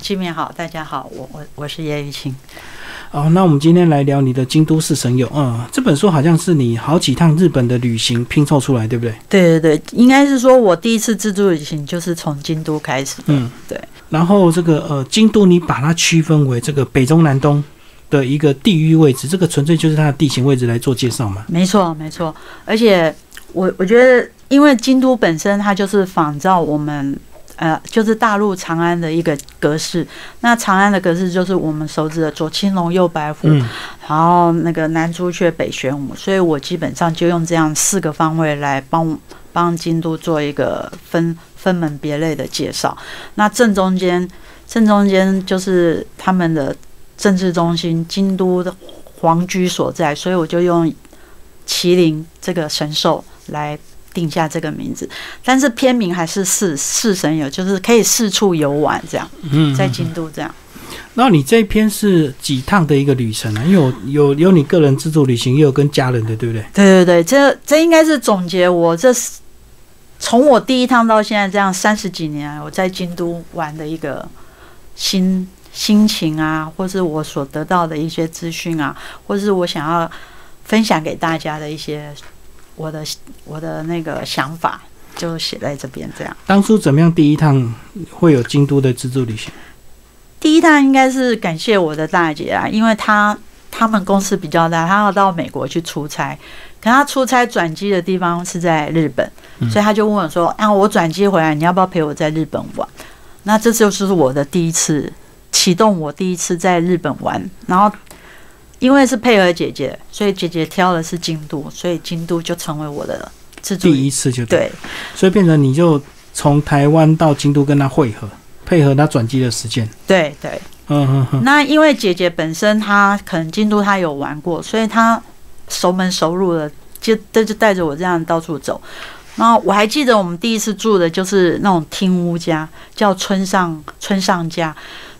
居民好，大家好，我我我是叶玉清。哦，那我们今天来聊你的《京都市神游》。嗯，这本书好像是你好几趟日本的旅行拼凑出来，对不对？对对对，应该是说我第一次自助旅行就是从京都开始。嗯，对。然后这个呃，京都你把它区分为这个北中南东的一个地域位置，这个纯粹就是它的地形位置来做介绍嘛？没错，没错。而且我我觉得，因为京都本身它就是仿照我们。呃，就是大陆长安的一个格式。那长安的格式就是我们熟知的左青龙右白虎，然后那个南朱雀北玄武。所以我基本上就用这样四个方位来帮帮京都做一个分分门别类的介绍。那正中间正中间就是他们的政治中心京都的皇居所在，所以我就用麒麟这个神兽来。定下这个名字，但是片名还是四四神游，就是可以四处游玩这样。嗯，在京都这样。那你这篇是几趟的一个旅程呢？因为我有有你个人自助旅行，也有跟家人的，对不对？对对对，这这应该是总结我这从我第一趟到现在这样三十几年，我在京都玩的一个心心情啊，或是我所得到的一些资讯啊，或是我想要分享给大家的一些。我的我的那个想法就写在这边，这样。当初怎么样？第一趟会有京都的自助旅行？第一趟应该是感谢我的大姐啊，因为她他们公司比较大，她要到美国去出差，可她出差转机的地方是在日本，所以她就问我说：“啊，我转机回来，你要不要陪我在日本玩？”那这就是我的第一次启动，我第一次在日本玩，然后。因为是配合姐姐，所以姐姐挑的是京都，所以京都就成为我的自助第一次就对，所以变成你就从台湾到京都跟他汇合，配合他转机的时间。对对，嗯嗯嗯。那因为姐姐本身她可能京都她有玩过，所以她熟门熟路的，就就就带着我这样到处走。然后我还记得我们第一次住的就是那种厅屋家，叫村上村上家。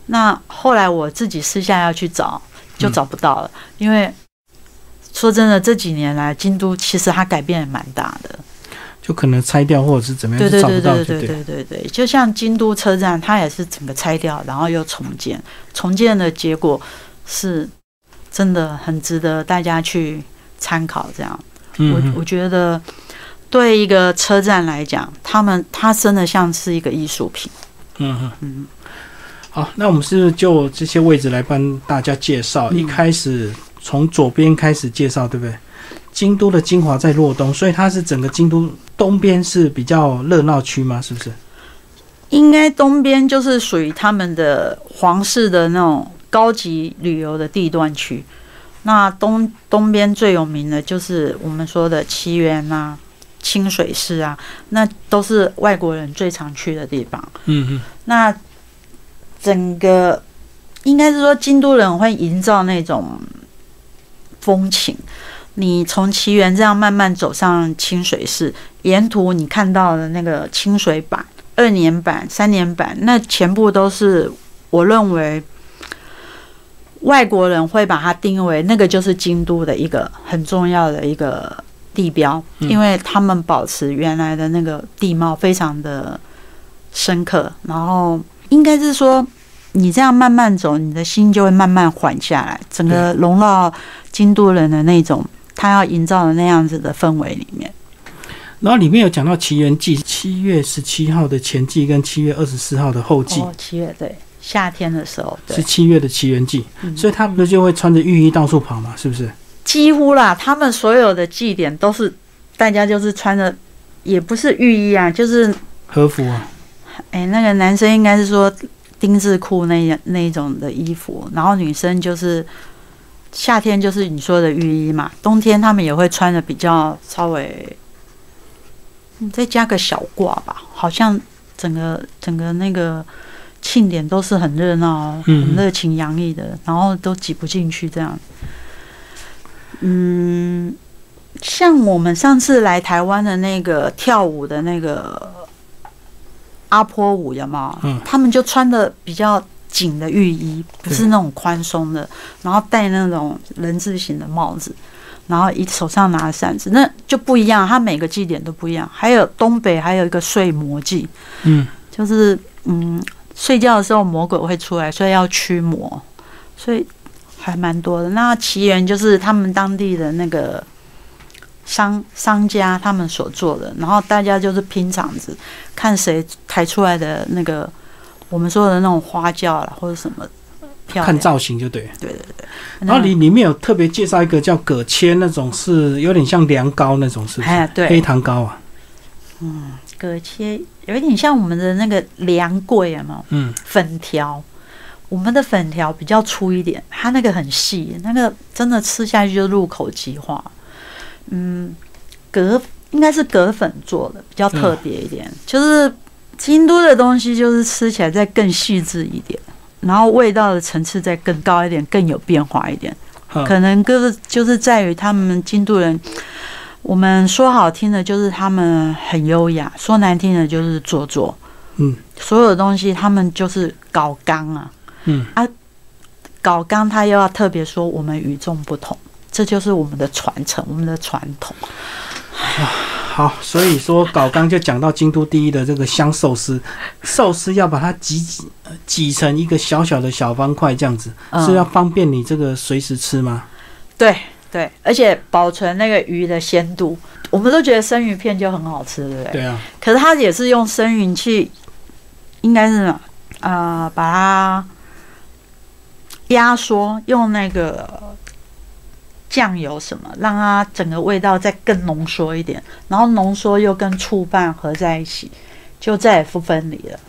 那后来我自己私下要去找。就找不到了，因为说真的，这几年来京都其实它改变也蛮大的，就可能拆掉或者是怎么样，对对对对对对对对，就像京都车站，它也是整个拆掉，然后又重建，重建的结果是真的很值得大家去参考。这样，我我觉得对一个车站来讲，他们它真的像是一个艺术品。嗯嗯。嗯。好，那我们是是就这些位置来帮大家介绍。一开始从左边开始介绍，对不对？京都的精华在洛东，所以它是整个京都东边是比较热闹区吗？是不是？应该东边就是属于他们的皇室的那种高级旅游的地段区。那东东边最有名的就是我们说的奇缘啊、清水寺啊，那都是外国人最常去的地方。嗯嗯，那。整个应该是说，京都人会营造那种风情。你从奇缘这样慢慢走上清水寺，沿途你看到的那个清水板、二年版、三年版，那全部都是我认为外国人会把它定为那个就是京都的一个很重要的一个地标，因为他们保持原来的那个地貌非常的深刻，然后。应该是说，你这样慢慢走，你的心就会慢慢缓下来，整个融到京都人的那种他要营造的那样子的氛围里面。然后里面有讲到奇缘季，七月十七号的前季跟七月二十四号的后季。哦，七月对，夏天的时候是七月的奇缘季，所以他不就会穿着浴衣到处跑嘛？是不是？几乎啦，他们所有的祭典都是大家就是穿着，也不是浴衣啊，就是和服啊。哎，那个男生应该是说丁字裤那那一种的衣服，然后女生就是夏天就是你说的浴衣嘛，冬天他们也会穿的比较稍微，你再加个小褂吧，好像整个整个那个庆典都是很热闹、很热情洋溢的，然后都挤不进去这样。嗯，像我们上次来台湾的那个跳舞的那个。阿婆舞的嘛？嗯，他们就穿的比较紧的浴衣，不是那种宽松的，然后戴那种人字形的帽子，然后一手上拿扇子，那就不一样。他每个祭典都不一样。还有东北还有一个睡魔祭，嗯，就是嗯，睡觉的时候魔鬼会出来，所以要驱魔，所以还蛮多的。那奇缘就是他们当地的那个商商家他们所做的，然后大家就是拼场子，看谁抬出来的那个我们说的那种花轿啦，或者什么漂亮看造型就对。对对对。然后里里面有特别介绍一个叫葛切那种，是有点像凉糕那种，是不是？哎对黑糖糕啊。嗯葛切有一点像我们的那个凉桂有没有？嗯，粉条，我们的粉条比较粗一点，它那个很细，那个真的吃下去就入口即化。嗯，葛应该是葛粉做的，比较特别一点。就是京都的东西，就是吃起来再更细致一点，然后味道的层次再更高一点，更有变化一点。好可能就是就是在于他们京都人，我们说好听的就是他们很优雅，说难听的就是做作。嗯，所有的东西他们就是搞刚啊，嗯啊，搞刚他又要特别说我们与众不同，这就是我们的传承，我们的传统。好，所以说搞刚就讲到京都第一的这个香寿司，寿司要把它挤挤成一个小小的小方块，这样子、嗯是要方便你这个随时吃吗？对对，而且保存那个鱼的鲜度，我们都觉得生鱼片就很好吃，对不对？对啊，可是它也是用生鱼去，应该是呃把它压缩，用那个酱油什么，让它整个味道再更浓缩一点，然后浓缩又跟醋拌合在一起，就再也不分离了。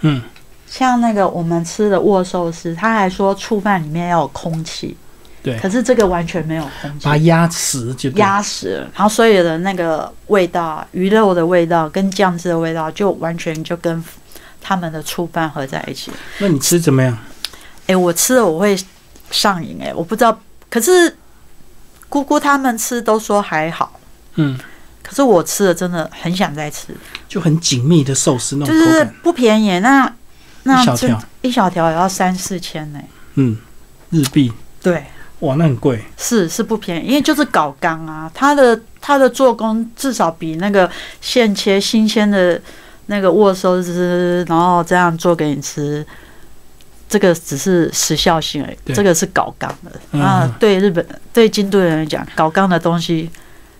嗯，像那个我们吃的握寿司，他还说醋饭里面要有空气，对，可是这个完全没有空气把它，压实就对。压实了，然后所有的那个味道，鱼肉的味道跟酱汁的味道，就完全就跟他们的醋饭合在一起。那你吃怎么样？哎、我吃了我会上瘾，哎，我不知道，可是姑姑他们吃都说还好，嗯，可是我吃了真的很想再吃，就很紧密的寿司那种就是不便宜，那那真一小条，一小条也要三四千呢。嗯，日币，对，哇，那很贵。是是不便宜，因为就是搞缸啊，它的它的做工至少比那个现切新鲜的那个握寿司，然后这样做给你吃，这个只是时效性而已，这个是搞纲的。嗯啊，对日本对京都人来讲，搞纲的东西，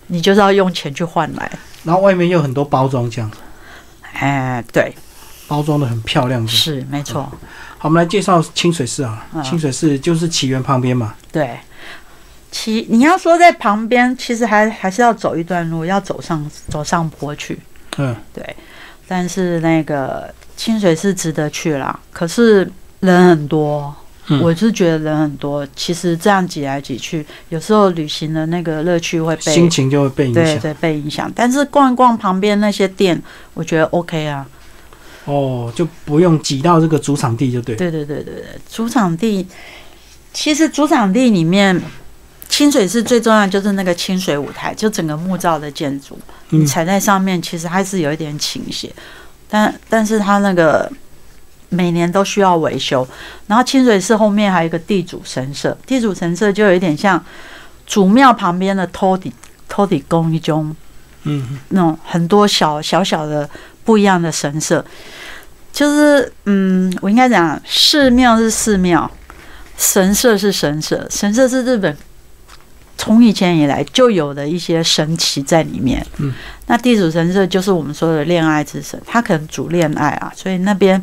你就是要用钱去换来。然后外面又有很多包装，这样子哎，对，包装的很漂亮。是没错，好，我们来介绍清水寺啊，嗯清水寺就是起源旁边嘛。对。其你要说在旁边，其实还还是要走一段路，要走上走上坡去。嗯，对，但是那个清水寺值得去啦，可是人很多，嗯我是觉得人很多。其实这样挤来挤去，有时候旅行的那个乐趣会被心情就会被影响。对对被影响。但是逛一逛旁边那些店，我觉得 OK 啊。哦，就不用挤到这个主场地就对。对对对对对，主场地其实主场地里面。清水是最重要的，就是那个清水舞台，就整个木造的建筑，你嗯，踩在上面，其实还是有一点倾斜，但但是它那个每年都需要维修。然后清水寺后面还有一个地主神社，地主神社就有一点像主庙旁边的托底托底宫一种嗯，那种很多小小小的不一样的神社，就是嗯，我应该讲寺庙是寺庙，神社是神社，神社是日本从以前以来就有的一些神奇在里面。嗯，那地主神社就是我们说的恋爱之神，他可能主恋爱啊，所以那边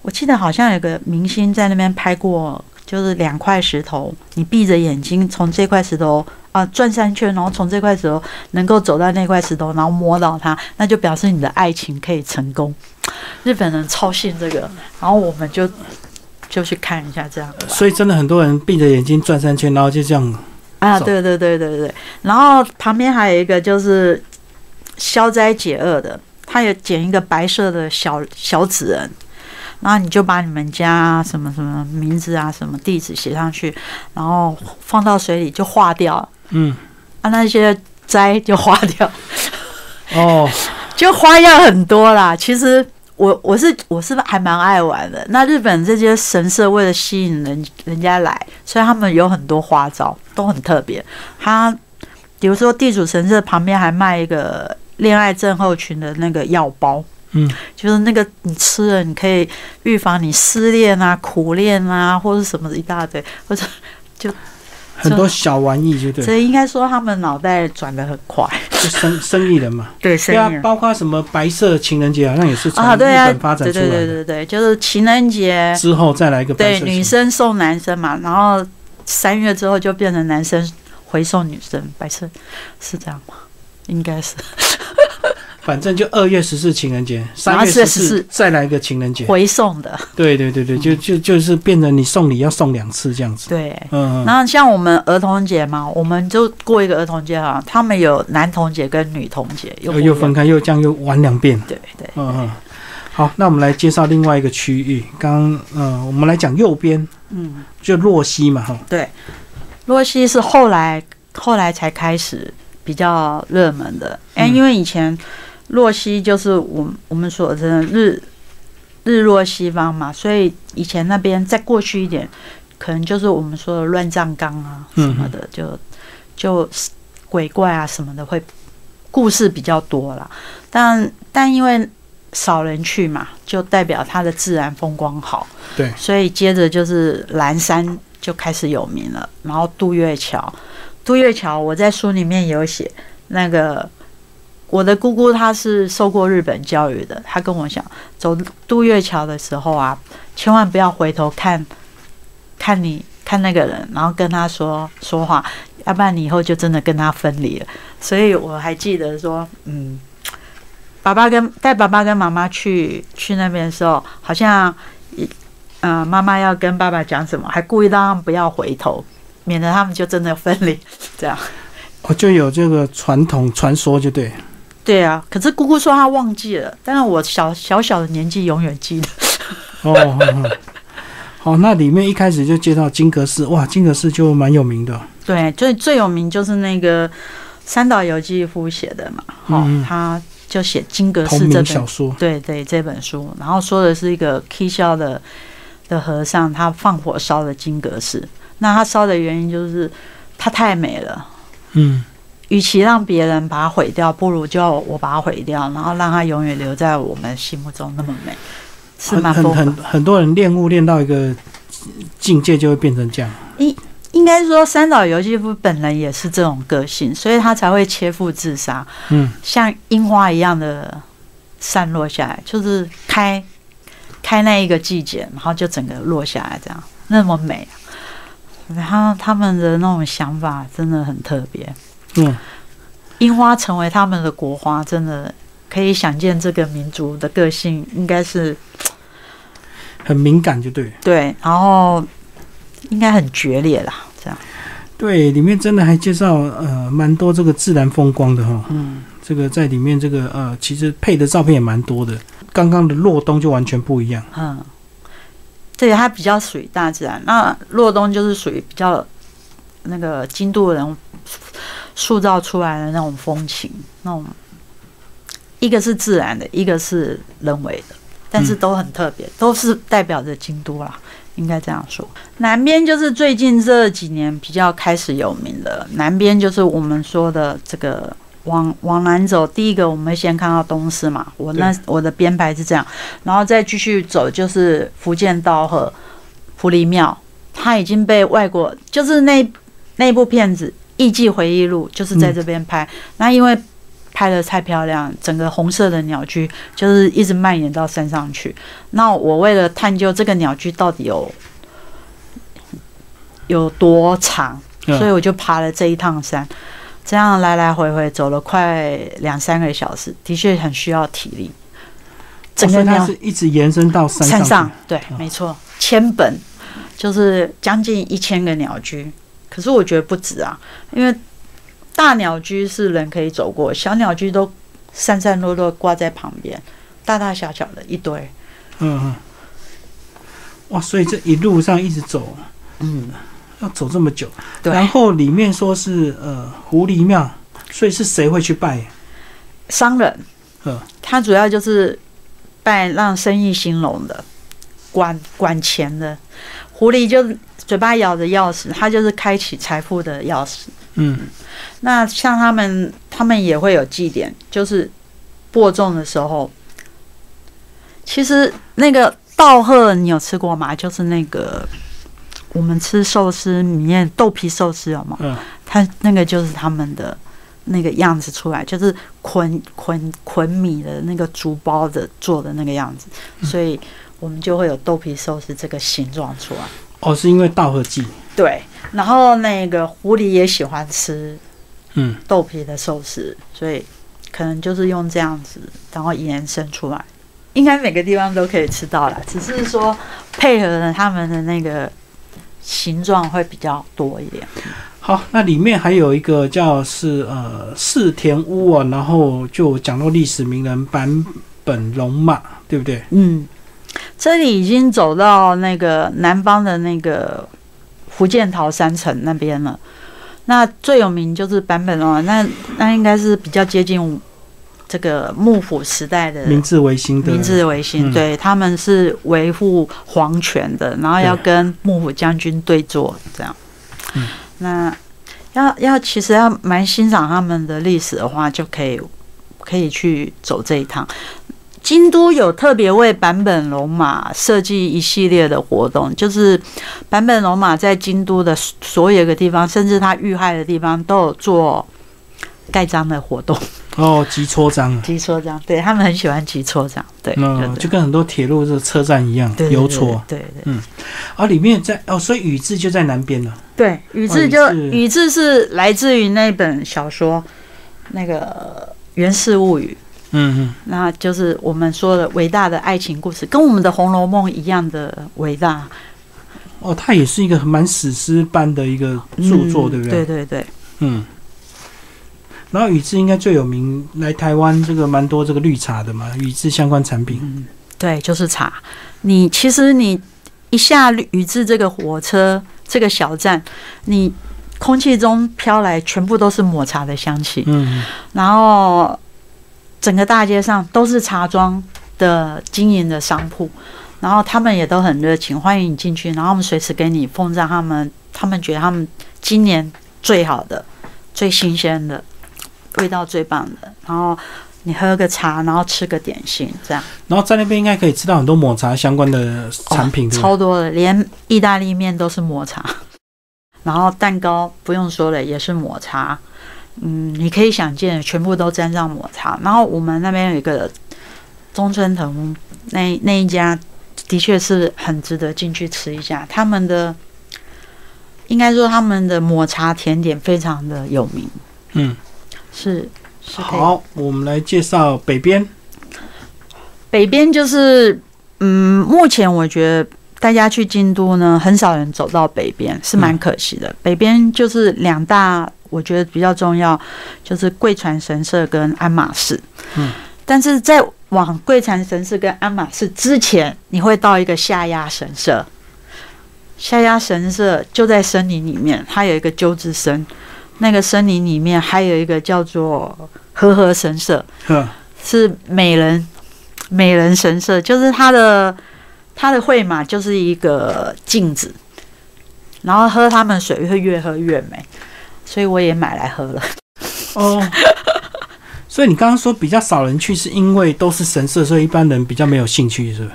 我记得好像有个明星在那边拍过，就是两块石头，你闭着眼睛从这块石头啊转三圈，然后从这块石头能够走到那块石头，然后摸到它，那就表示你的爱情可以成功。日本人超信这个，然后我们就就去看一下这样吧。所以真的很多人闭着眼睛转三圈，然后就这样。啊，走对对对对对，然后旁边还有一个就是消灾解厄的，他有剪一个白色的小小纸人，然后你就把你们家什么什么名字啊、什么地址写上去，然后放到水里就化掉，嗯，啊，那些灾就化掉，哦，就花样很多啦。其实我我是我是还蛮爱玩的。那日本这些神社为了吸引人人家来，所以他们有很多花招，都很特别。他比如说地主神社旁边还卖一个恋爱症候群的那个药包，嗯，就是那个你吃了，你可以预防你失恋啊、苦恋啊，或者什么一大堆，或者就很多小玩意就对，所以应该说他们脑袋转的很快。就生生意人嘛，对，对啊，包括什么白色情人节好像也是从日对啊，本发展出来的。对对对对对，就是情人节。之后再来一个白对女生送男生嘛，然后三月之后就变成男生回送女生，白色是这样吗？应该是。反正就二月十四情人节，三月十四再来一个情人节回送的。对对对对，就就就是变成你送礼要送两次这样子。对，嗯。然后像我们儿童节嘛，我们就过一个儿童节啊，他们有男童节跟女童节，又又分开，又这样又玩两遍。对对，嗯嗯。好，那我们来介绍另外一个区域。刚呃，我们来讲右边，嗯，就洛溪嘛，哈。对，洛溪是后来后来才开始比较热门的，哎，因为以前。洛西就是我我们说的日日落西方嘛，所以以前那边再过去一点，可能就是我们说的乱葬岗啊什么的，就就鬼怪啊什么的会故事比较多啦。但但因为少人去嘛，就代表它的自然风光好。对，所以接着就是蓝山就开始有名了，然后渡月桥，渡月桥我在书里面有写那个。我的姑姑她是受过日本教育的，她跟我讲，走渡月桥的时候啊，千万不要回头看，看你看那个人，然后跟他说说话，要不然你以后就真的跟他分离了。所以我还记得说，嗯，爸爸跟带爸爸跟妈妈去去那边的时候，好像，嗯，妈妈要跟爸爸讲什么，还故意让他们不要回头，免得他们就真的分离。这样，我就有这个传统传说，就对。对啊，可是姑姑说她忘记了，但是我小小小的年纪永远记得。哦，好，那里面一开始就介绍金阁寺，哇，金阁寺就蛮有名的。对，最最有名就是那个三岛由纪夫写的嘛，哦，他就写金阁寺这本小说，对对，这本书，然后说的是一个 K 笑的的和尚，他放火烧了金阁寺，那他烧的原因就是他太美了，嗯。与其让别人把它毁掉，不如就我把它毁掉，然后让它永远留在我们心目中那么美，是蛮很很很多人练物练到一个境界，就会变成这样。应应该说，三岛由纪夫本人也是这种个性，所以他才会切腹自杀。嗯，像樱花一样的散落下来，就是开开那一个季节，然后就整个落下来，这样那么美。然后他们的那种想法真的很特别。嗯，樱花成为他们的国花，真的可以想见这个民族的个性应该是很敏感，就对。对，然后应该很决裂啦，这样。对，里面真的还介绍呃蛮多这个自然风光的哈。嗯，这个在里面这个呃，其实配的照片也蛮多的。刚刚的洛东就完全不一样。嗯，对，它比较属于大自然。那洛东就是属于比较那个京都人。塑造出来的那种风情，那种一个是自然的，一个是人为的，但是都很特别，都是代表着京都啦，应该这样说。南边就是最近这几年比较开始有名的，南边就是我们说的这个往往南走，第一个我们先看到东市嘛，我那我的编排是这样，然后再继续走就是福建道和福利庙，它已经被外国就是那那部片子。艺伎回忆录就是在这边拍，那因为拍的太漂亮，整个红色的鸟居就是一直蔓延到山上去。那我为了探究这个鸟居到底有有多长，所以我就爬了这一趟山，这样来来回回走了快两三个小时，的确很需要体力。整个它是一直延伸到山上，对，没错，千本就是将近一千个鸟居。可是我觉得不止啊，因为大鸟居是人可以走过，小鸟居都散散落落挂在旁边，大大小小的一堆。嗯嗯。哇，所以这一路上一直走，嗯，要走这么久。对。然后里面说是呃狐狸庙，所以是谁会去拜？商人。嗯。他主要就是拜让生意兴隆的，管管钱的狐狸就。嘴巴咬着钥匙，它就是开启财富的钥匙。嗯，那像他们，他们也会有祭典，就是播种的时候，其实那个稻鹤你有吃过吗？就是那个我们吃寿司里面豆皮寿司有吗？嗯，它那个就是他们的那个样子出来，就是捆捆捆米的那个竹包的做的那个样子，所以我们就会有豆皮寿司这个形状出来。哦，是因为稻荷剂，对，然后那个狐狸也喜欢吃嗯，豆皮的寿司，所以可能就是用这样子，然后延伸出来。应该每个地方都可以吃到啦，只是说配合了他们的那个形状会比较多一点。好，那里面还有一个叫是呃四田屋啊，然后就讲到历史名人坂本龙马，对不对？嗯，这里已经走到那个南方的那个福建桃山城那边了。那最有名就是版本龙马，那那应该是比较接近这个幕府时代的明治维新的明治维新，嗯对，他们是维护皇权的，然后要跟幕府将军对坐，这样。嗯那要要其实要蛮欣赏他们的历史的话，就可以可以去走这一趟。京都有特别为坂本龙马设计一系列的活动，就是坂本龙马在京都的所有一个地方，甚至他遇害的地方，都有做盖章的活动。哦，集戳章啊，集戳章，对他们很喜欢集戳章，对，嗯，对就跟很多铁路这个车站一样，对邮戳。，对对嗯啊，里面在哦，所以宇治就在南边了。对，宇哦治就宇治宇治是来自于那本小说，那个《源氏物语》，嗯那就是我们说的伟大的爱情故事，跟我们的《红楼梦》一样的伟大嗯，哦，它也是一个蛮史诗般的一个著作，嗯对不对？对对对，嗯。然后宇治应该最有名，来台湾这个蛮多这个绿茶的嘛，宇治相关产品。对，就是茶。你其实你一下宇治这个火车这个小站，你空气中飘来全部都是抹茶的香气，嗯，然后整个大街上都是茶庄的经营的商铺，然后他们也都很热情，欢迎你进去，然后我们随时给你奉上他们他们觉得他们今年最好的、最新鲜的、味道最棒的，然后你喝个茶，然后吃个点心，这样然后在那边应该可以吃到很多抹茶相关的产品？超多的，连意大利面都是抹茶，然后蛋糕不用说了，也是抹茶。嗯，你可以想见，全部都沾上抹茶。然后我们那边有一个中村藤，那那一家的确是很值得进去吃一下。他们的应该说他们的抹茶甜点非常的有名，嗯，是是好，我们来介绍北边。北边就是，嗯，目前我觉得大家去京都呢，很少人走到北边，是蛮可惜的。北边就是两大，我觉得比较重要，就是贵船神社跟鞍马寺。嗯，但是在往贵船神社跟鞍马寺之前，你会到一个下压神社。下压神社就在森林里面，它有一个鸠之森，那个森林里面还有一个叫做和合神社。是美人美人神社，就是它的它的会马就是一个镜子，然后喝他们水会越喝越美，所以我也买来喝了。哦，所以你刚刚说比较少人去，是因为都是神社，所以一般人比较没有兴趣，是不是？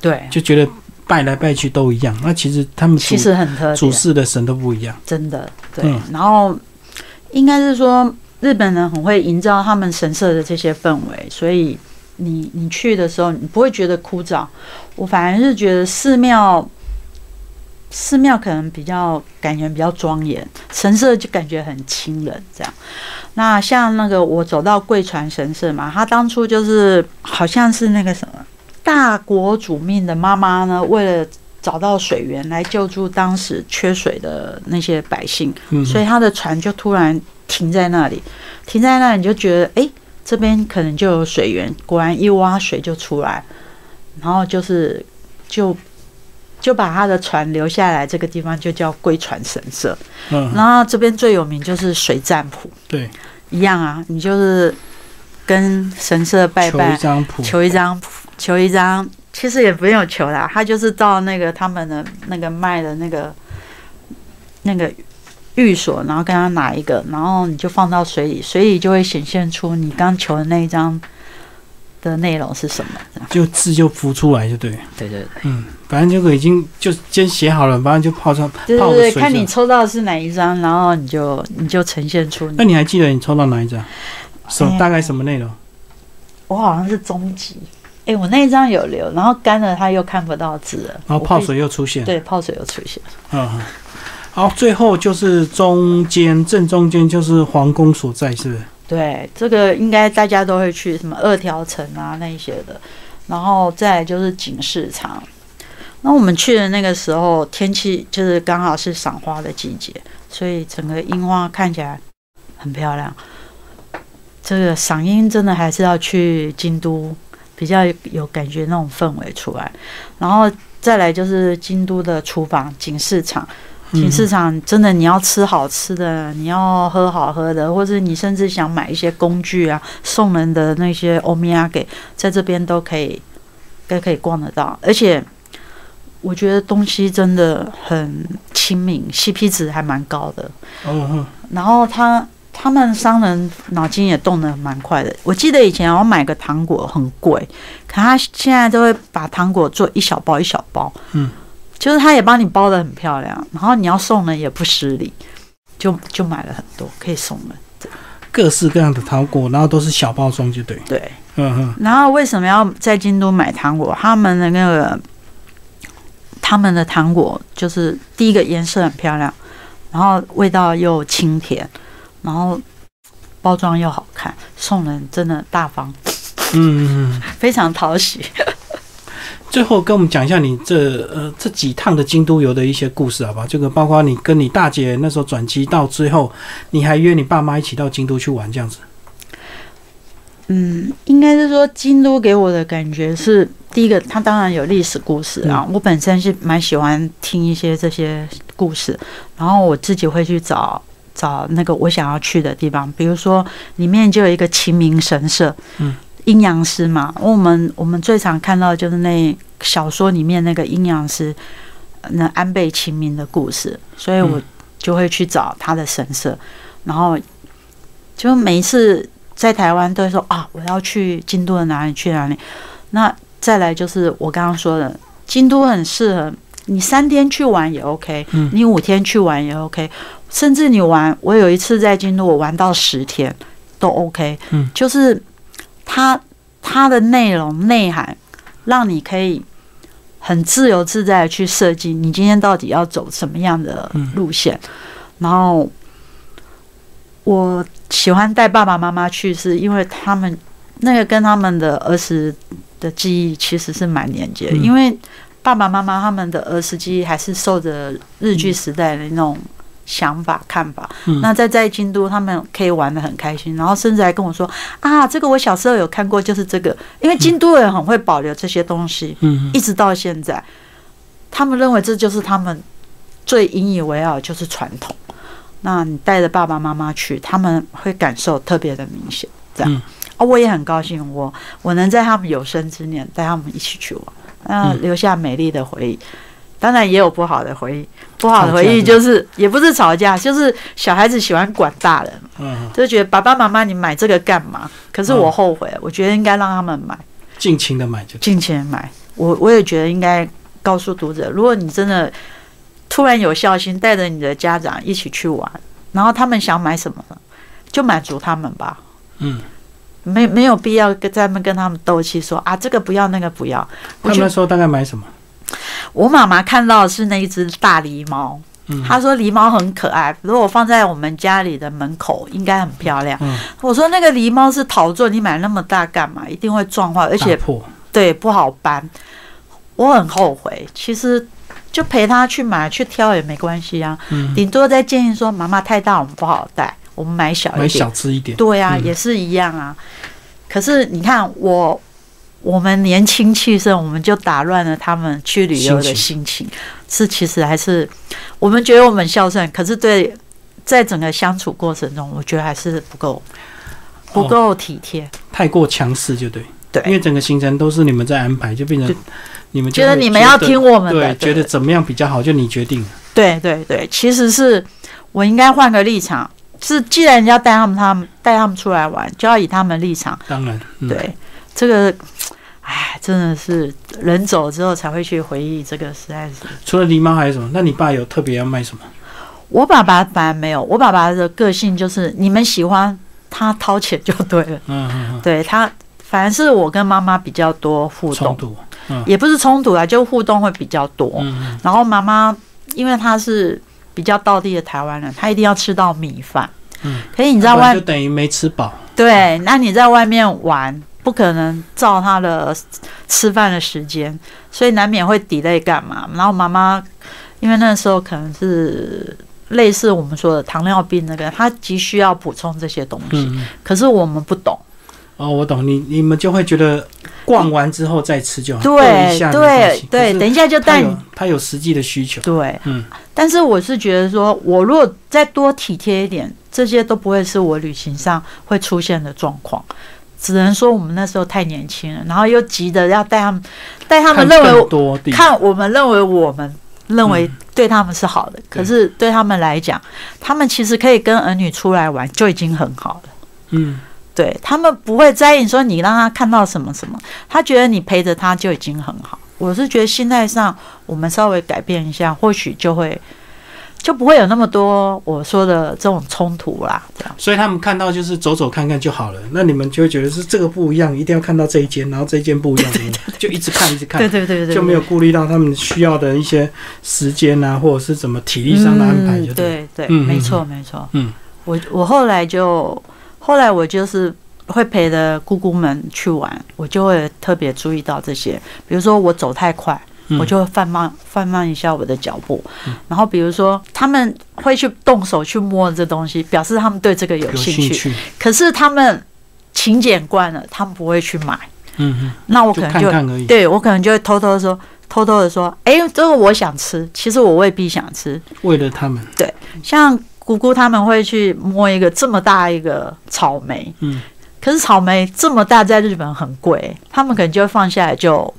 对，就觉得拜来拜去都一样。那其实他们其实很特主别，事的神都不一样。真的对。嗯然后应该是说日本人很会营造他们神社的这些氛围，所以你你去的时候，你不会觉得枯燥。我反而是觉得寺庙。寺庙可能比较感觉比较庄严，神社就感觉很清冷这样。那像那个我走到贵船神社嘛，他当初就是好像是那个什么大国主命的妈妈呢，为了找到水源来救助当时缺水的那些百姓，嗯，所以他的船就突然停在那里，停在那里你就觉得，哎、这边可能就有水源，果然一挖水就出来，然后就是就就把他的船留下来，这个地方就叫龟船神社。嗯，然后这边最有名就是水占卜，对，一样啊，你就是跟神社拜求拜一，张谱，求一张，求一张，其实也不用求啦，他就是到那个他们的那个卖的那个那个寓所，然后跟他拿一个，然后你就放到水里，水里就会显现出你刚求的那一张的内容是什么。就字就浮出来就对，对对对，嗯，反正这个已经就先写好了，反正就泡上对对对，看你抽到的是哪一张，然后你就你就呈现出。那你还记得你抽到哪一张？什大概什么内容？我好像是终极，哎，我那一张有留，然后干了它又看不到字了，然后泡水又出现，对泡水又出现。嗯，嗯好，最后就是中间正中间就是皇宫所在，是不是？对，这个应该大家都会去，什么二条城啊那些的，然后再来就是景市场。那我们去的那个时候，天气就是刚好是赏花的季节，所以整个樱花看起来很漂亮。这个赏樱真的还是要去京都，比较有感觉那种氛围出来。然后再来就是京都的厨房景市场，景市场真的你要吃好吃的，你要喝好喝的，或者你甚至想买一些工具啊，送人的那些欧米亚给，在这边都可以，都可以逛得到。而且我觉得东西真的很亲民，CP 值还蛮高的。嗯嗯，然后他他们商人脑筋也动得蛮快的。我记得以前我买个糖果很贵，可他现在都会把糖果做一小包一小包，嗯，就是他也帮你包的很漂亮，然后你要送人也不失礼，就就买了很多可以送人。各式各样的糖果，然后都是小包装，就对。对，嗯嗯，然后为什么要在京都买糖果？他们的那个他们的糖果就是第一个颜色很漂亮，然后味道又清甜，然后包装又好看，送人真的大方，嗯。非常讨喜。最后跟我们讲一下你这呃这几趟的京都游的一些故事，好不好？这个包括你跟你大姐那时候转机到最后，你还约你爸妈一起到京都去玩，这样子。嗯，应该是说京都给我的感觉是，第一个，它当然有历史故事啊。我本身是蛮喜欢听一些这些故事，然后我自己会去找找那个我想要去的地方，比如说里面就有一个秦明神社，嗯，阴阳师嘛，我们我们最常看到就是那小说里面那个阴阳师，那安倍晴明的故事，所以我就会去找他的神社，然后就每一次。在台湾都会说啊，我要去京都的哪里去哪里。那再来就是我刚刚说的，京都很适合你三天去玩也 OK，嗯你五天去玩也 OK，甚至你玩，我有一次在京都我玩到十天都 OK，嗯，就是它它的内容内涵让你可以很自由自在的去设计你今天到底要走什么样的路线，然后。我喜欢带爸爸妈妈去，是因为他们那个跟他们的儿时的记忆其实是蛮连接的。嗯因为爸爸妈妈他们的儿时记忆还是受着日剧时代的那种想法看法。嗯那在在京都，他们可以玩的很开心，然后甚至还跟我说啊，这个我小时候有看过，就是这个。因为京都人很会保留这些东西，嗯一直到现在，他们认为这就是他们最引以为傲，就是传统。那你带着爸爸妈妈去，他们会感受特别的明显。这样，嗯哦，我也很高兴，我我能在他们有生之年带他们一起去玩，那嗯留下美丽的回忆。当然也有不好的回忆，不好的回忆就是也不是吵架，就是小孩子喜欢管大人，嗯，就觉得爸爸妈妈你买这个干嘛？可是我后悔，我觉得应该让他们买。尽情的买就。尽情买。我我也觉得应该告诉读者，如果你真的突然有孝心，带着你的家长一起去玩，然后他们想买什么，就满足他们吧。嗯，没没有必要跟他们跟他们斗气说啊，这个不要，那个不要。他们那时候大概买什么？我妈妈看到的是那一只大狸猫，嗯她说狸猫很可爱，如果放在我们家里的门口，应该很漂亮。嗯，我说那个狸猫是陶做，你买那么大干嘛？一定会撞坏，而且破。对，不好搬。我很后悔，其实就陪他去买去挑也没关系啊，嗯，顶多再建议说妈妈太大我们不好带，我们买小一点。小只一点。对啊，嗯也是一样啊。可是你看我。我们年轻气盛，我们就打乱了他们去旅游的心情。是，其实还是我们觉得我们孝顺，可是对在整个相处过程中，我觉得还是不够不够体贴。太过强势就对。对因为整个行程都是你们在安排，就变成你们就觉得你们要听我们的，对，觉得怎么样比较好，就你决定。对对对，其实是我应该换个立场，是既然要带他们，他们带他们出来玩，就要以他们立场，当然，嗯、对，这个，哎，真的是人走之后才会去回忆这个，实在是。除了狸猫还有什么？那你爸有特别要卖什么？我爸爸反而没有，我爸爸的个性就是你们喜欢他掏钱就对了。嗯嗯嗯，对他，反而是我跟妈妈比较多互动，也不是冲突啊，就互动会比较多。然后妈妈因为她是比较道地的台湾人，她一定要吃到米饭。嗯，可是你在外就等于没吃饱。对，那你在外面玩，不可能照他的吃饭的时间，所以难免会 delay 干嘛。然后妈妈因为那时候可能是类似我们说的糖尿病那个，她急需要补充这些东西，嗯，嗯可是我们不懂。哦，我懂你，你们就会觉得逛完之后再吃就好，对对对，等一下就他带你有他有实际的需求。对，嗯，但是我是觉得说，我如果再多体贴一点，这些都不会是我旅行上会出现的状况。只能说我们那时候太年轻了，然后又急着要带他们，带他们认为看我们认为我们认为嗯对他们是好的，可是对他们来讲，他们其实可以跟儿女出来玩就已经很好了。嗯，对他们不会在意说你让他看到什么什么，他觉得你陪着他就已经很好。我是觉得心态上我们稍微改变一下，或许就会就不会有那么多我说的这种冲突啦。这样所以他们看到就是走走看看就好了。那你们就会觉得是这个不一样，一定要看到这一间，然后这一间不一样，就一直看一直看对，对对对，就没有顾虑到他们需要的一些时间啊，或者是怎么体力上的安排，就嗯、对。对没错没错。嗯，我我后来就后来我就是会陪着姑姑们去玩，我就会特别注意到这些，比如说我走太快。嗯我就会放慢放慢一下我的脚步，嗯然后比如说他们会去动手去摸这东西，表示他们对这个有有兴趣。可是他们勤俭惯了，他们不会去买。嗯嗯，那我可能就。对我可能就会偷偷的说，偷偷的说，哎、这个我想吃，其实我未必想吃。为了他们，对像姑姑他们会去摸一个这么大一个草莓，嗯，可是草莓这么大，在日本很贵，他们可能就会放下来就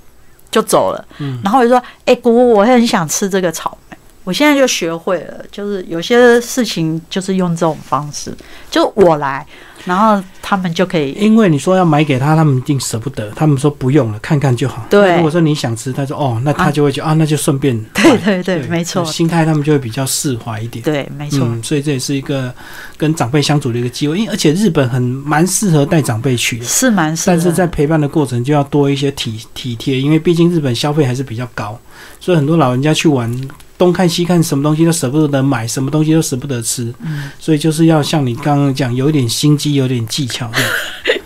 就走了。嗯然后我就说：“哎、姑姑，我很想吃这个草莓。”我现在就学会了，就是有些事情就是用这种方式，就我来，然后他们就可以。因为你说要买给他，他们一定舍不得，他们说不用了，看看就好。对如果说你想吃，他说哦，那他就会觉得啊那就顺便 买。对对对，没错，心态他们就会比较释怀一点。对，没错，嗯，所以这也是一个跟长辈相处的一个机会，因为而且日本很蛮适合带长辈去的，是蛮适合。但是在陪伴的过程就要多一些体体贴，因为毕竟日本消费还是比较高，所以很多老人家去玩，东看西看，什么东西都舍不得买，什么东西都舍不得吃，嗯，所以就是要像你刚刚讲，有一点心机，有点技巧，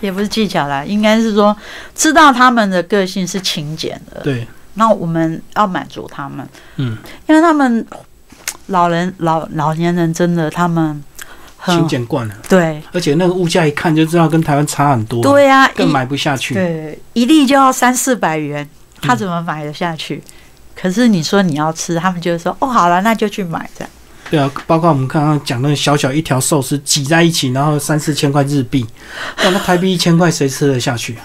也不是技巧啦，应该是说知道他们的个性是勤俭的，对，那我们要满足他们，嗯，因为他们老人老老年人真的他们勤俭惯了，对。而且那个物价一看就知道跟台湾差很多，对呀、更买不下去，对一粒就要三四百元，他嗯怎么买得下去？可是你说你要吃，他们就会说哦，好了，那就去买这样。对啊，包括我们刚刚讲那个小小一条寿司挤在一起，然后三四千块日币，哇，那台币一千块谁吃得下去啊？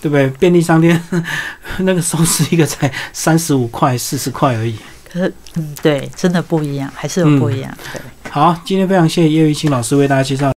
对不对？便利商店 那个寿司一个才三十五块、四十块而已。可是嗯，对，真的不一样，还是有不一样。对。好，今天非常谢谢叶玉清老师为大家介绍。